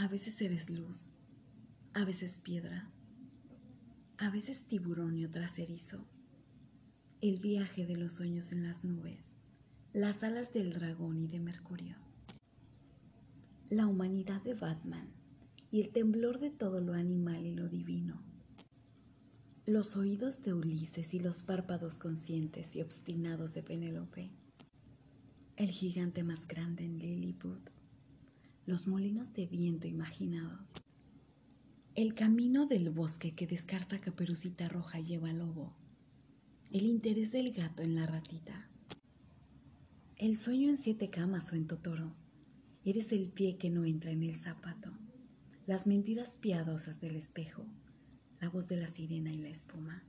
A veces eres luz, a veces piedra, a veces tiburón y otras erizo. El viaje de los sueños en las nubes, las alas del dragón y de Mercurio. La humanidad de Batman y el temblor de todo lo animal y lo divino. Los oídos de Ulises y los párpados conscientes y obstinados de Penélope. El gigante más grande en Lilliput. Los molinos de viento imaginados el camino del bosque que descarta caperucita roja lleva lobo. El interés del gato en la ratita. El sueño en siete camas o en Totoro. Eres el pie que no entra en el zapato. Las mentiras piadosas del espejo. La voz de la sirena y la espuma.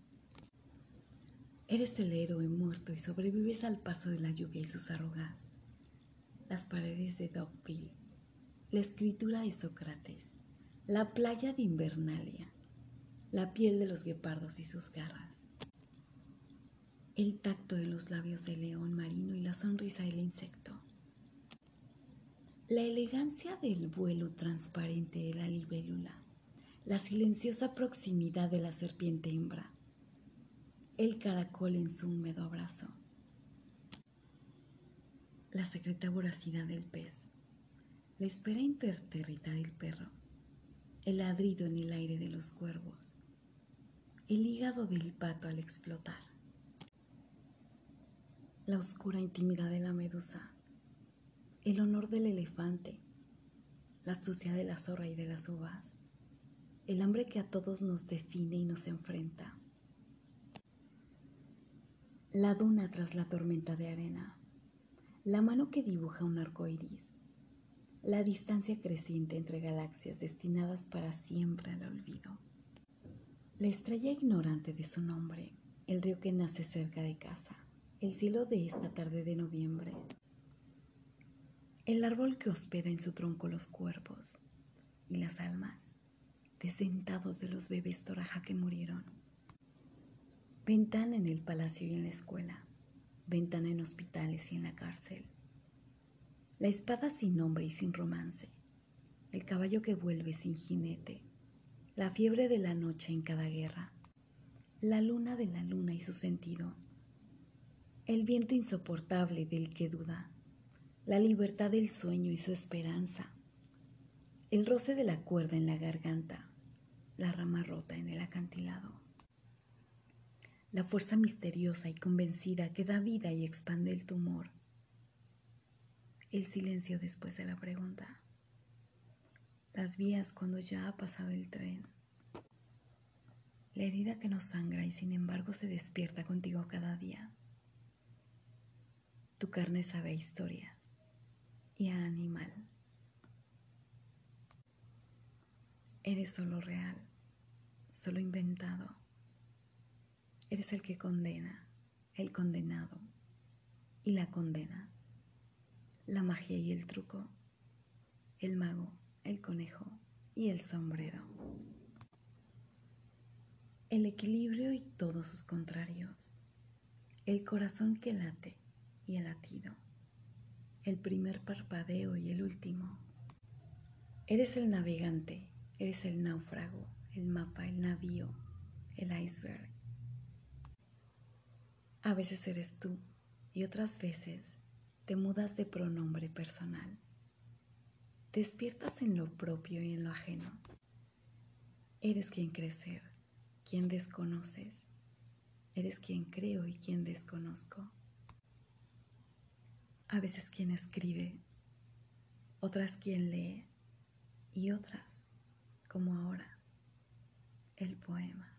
Eres el héroe muerto y sobrevives al paso de la lluvia y sus arrugas. Las paredes de Dogville. La escritura de Sócrates la playa de Invernalia, la piel de los guepardos y sus garras, el tacto de los labios del león marino y la sonrisa del insecto, la elegancia del vuelo transparente de la libélula, la silenciosa proximidad de la serpiente hembra, el caracol en su húmedo abrazo, la secreta voracidad del pez, la espera impertérrita del perro, el ladrido en el aire de los cuervos, el hígado del pato al explotar, la oscura intimidad de la medusa, el honor del elefante, la astucia de la zorra y de las uvas, el hambre que a todos nos define y nos enfrenta, la duna tras la tormenta de arena, la mano que dibuja un arco iris, la distancia creciente entre galaxias destinadas para siempre al olvido. La estrella ignorante de su nombre, el río que nace cerca de casa, el cielo de esta tarde de noviembre, el árbol que hospeda en su tronco los cuerpos y las almas desdentados de los bebés toraja que murieron. Ventana en el palacio y en la escuela, ventana en hospitales y en la cárcel la espada sin nombre y sin romance, el caballo que vuelve sin jinete, la fiebre de la noche en cada guerra, la luna de la luna y su sentido, el viento insoportable del que duda, la libertad del sueño y su esperanza, el roce de la cuerda en la garganta, la rama rota en el acantilado, la fuerza misteriosa y convencida que da vida y expande el tumor, el silencio después de la pregunta. Las vías cuando ya ha pasado el tren. La herida que no sangra y sin embargo se despierta contigo cada día. Tu carne sabe historias y a animal. Eres solo real, solo inventado. Eres el que condena, el condenado y la condena la magia y el truco, el mago, el conejo y el sombrero. El equilibrio y todos sus contrarios, el corazón que late y el latido, el primer parpadeo y el último. Eres el navegante, eres el náufrago, el mapa, el navío, el iceberg. A veces eres tú y otras veces te mudas de pronombre personal. Despiertas en lo propio y en lo ajeno. Eres quien crecer, quien desconoces. Eres quien creo y quien desconozco. A veces quien escribe, otras quien lee y otras, como ahora, el poema.